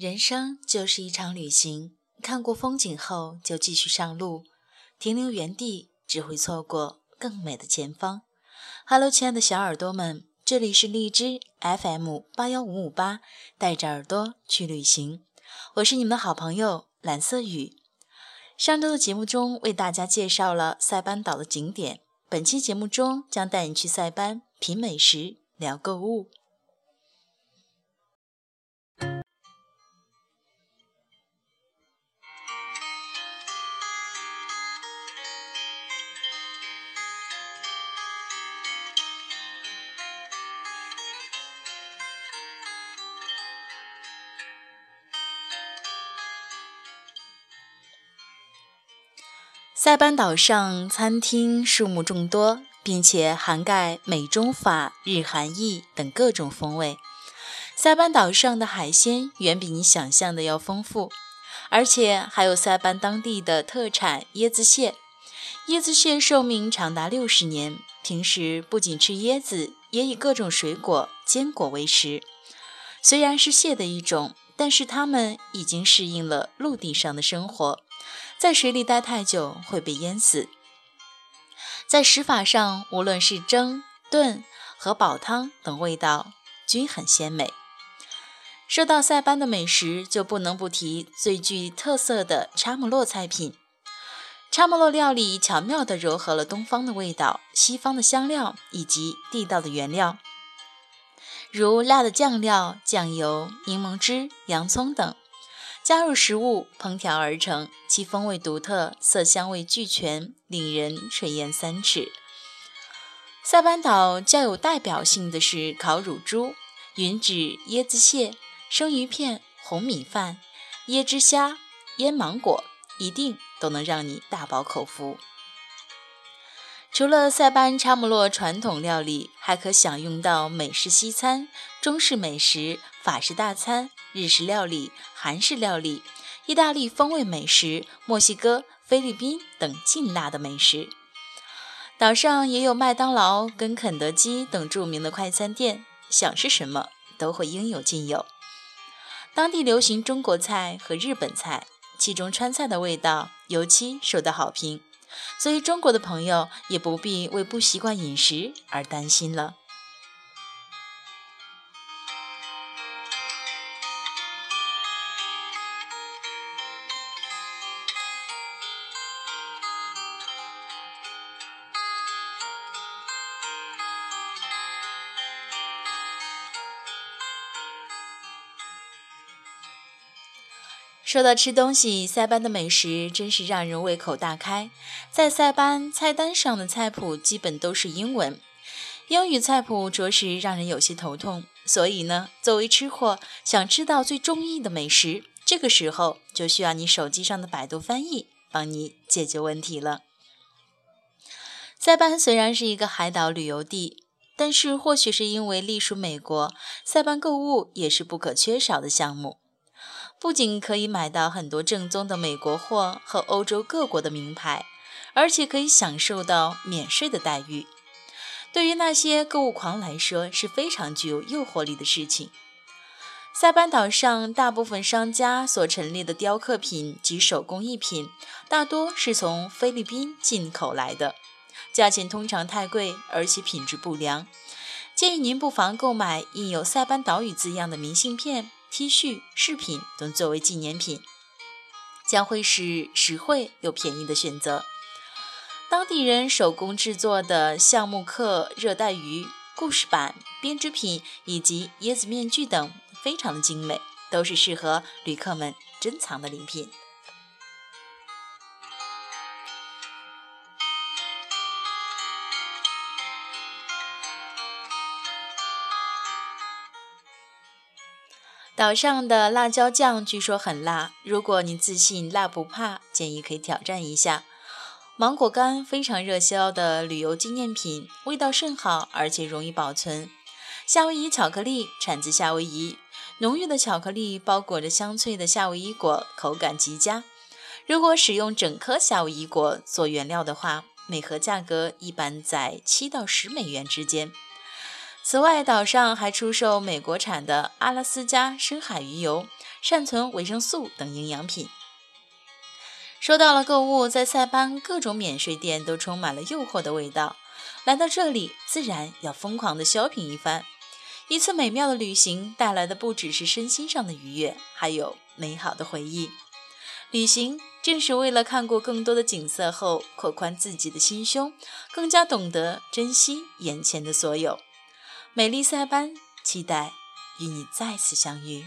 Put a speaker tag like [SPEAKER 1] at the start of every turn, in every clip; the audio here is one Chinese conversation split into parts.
[SPEAKER 1] 人生就是一场旅行，看过风景后就继续上路，停留原地只会错过更美的前方。Hello，亲爱的小耳朵们，这里是荔枝 FM 八幺五五八，带着耳朵去旅行，我是你们的好朋友蓝色雨。上周的节目中为大家介绍了塞班岛的景点，本期节目中将带你去塞班品美食、聊购物。塞班岛上餐厅数目众多，并且涵盖美、中、法、日、韩、意等各种风味。塞班岛上的海鲜远比你想象的要丰富，而且还有塞班当地的特产椰子蟹。椰子蟹寿命长达六十年，平时不仅吃椰子，也以各种水果、坚果为食。虽然是蟹的一种，但是它们已经适应了陆地上的生活。在水里待太久会被淹死。在食法上，无论是蒸、炖和煲汤等味道均很鲜美。说到塞班的美食，就不能不提最具特色的查姆洛菜品。查姆洛料理巧妙地糅合了东方的味道、西方的香料以及地道的原料，如辣的酱料、酱油、柠檬汁、洋葱等。加入食物烹调而成，其风味独特，色香味俱全，令人垂涎三尺。塞班岛较有代表性的是烤乳猪、云指椰子蟹、生鱼片、红米饭、椰汁虾、腌芒果，一定都能让你大饱口福。除了塞班查姆洛传统料理，还可享用到美式西餐、中式美食、法式大餐、日式料理、韩式料理、意大利风味美食、墨西哥、菲律宾等劲辣的美食。岛上也有麦当劳跟肯德基等著名的快餐店，想吃什么都会应有尽有。当地流行中国菜和日本菜，其中川菜的味道尤其受到好评。所以，中国的朋友也不必为不习惯饮食而担心了。说到吃东西，塞班的美食真是让人胃口大开。在塞班菜单上的菜谱基本都是英文，英语菜谱着实让人有些头痛。所以呢，作为吃货，想吃到最中意的美食，这个时候就需要你手机上的百度翻译帮你解决问题了。塞班虽然是一个海岛旅游地，但是或许是因为隶属美国，塞班购物也是不可缺少的项目。不仅可以买到很多正宗的美国货和欧洲各国的名牌，而且可以享受到免税的待遇。对于那些购物狂来说，是非常具有诱惑力的事情。塞班岛上大部分商家所陈列的雕刻品及手工艺品，大多是从菲律宾进口来的，价钱通常太贵，而且品质不良。建议您不妨购买印有塞班岛屿字样的明信片。T 恤、饰品等作为纪念品，将会是实惠又便宜的选择。当地人手工制作的橡木刻热带鱼、故事板、编织品以及椰子面具等，非常的精美，都是适合旅客们珍藏的礼品。岛上的辣椒酱据说很辣，如果你自信辣不怕，建议可以挑战一下。芒果干非常热销的旅游纪念品，味道甚好，而且容易保存。夏威夷巧克力产自夏威夷，浓郁的巧克力包裹着香脆的夏威夷果，口感极佳。如果使用整颗夏威夷果做原料的话，每盒价格一般在七到十美元之间。
[SPEAKER 2] 此外，岛上还出售美国产的阿拉斯加深海鱼油、善存维生素等营养品。说到了购物，在塞班各种免税店都充满了诱惑的味道。来到这里，自然要疯狂的 shopping 一番。一次美妙的旅行带来的不只是身心上的愉悦，还有美好的回忆。旅行正是为了看过更多的景色后，扩宽自己的心胸，更加懂得珍惜眼前的所有。美丽塞班，期待与你再次相遇。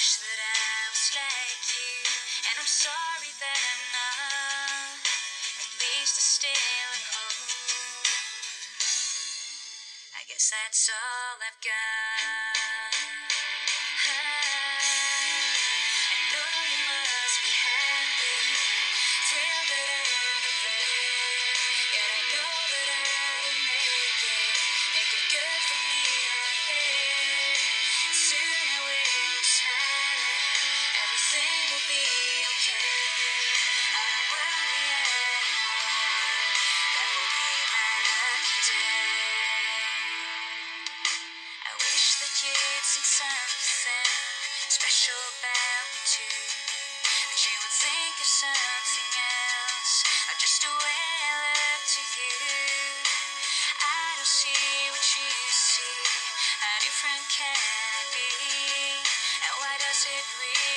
[SPEAKER 2] wish that I was like you, and I'm sorry that I'm not. At least I still have hope. I guess that's all I've got. To you. I don't see what you see. How different can I be? And why does it really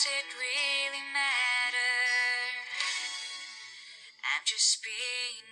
[SPEAKER 2] does it really matter? I'm just being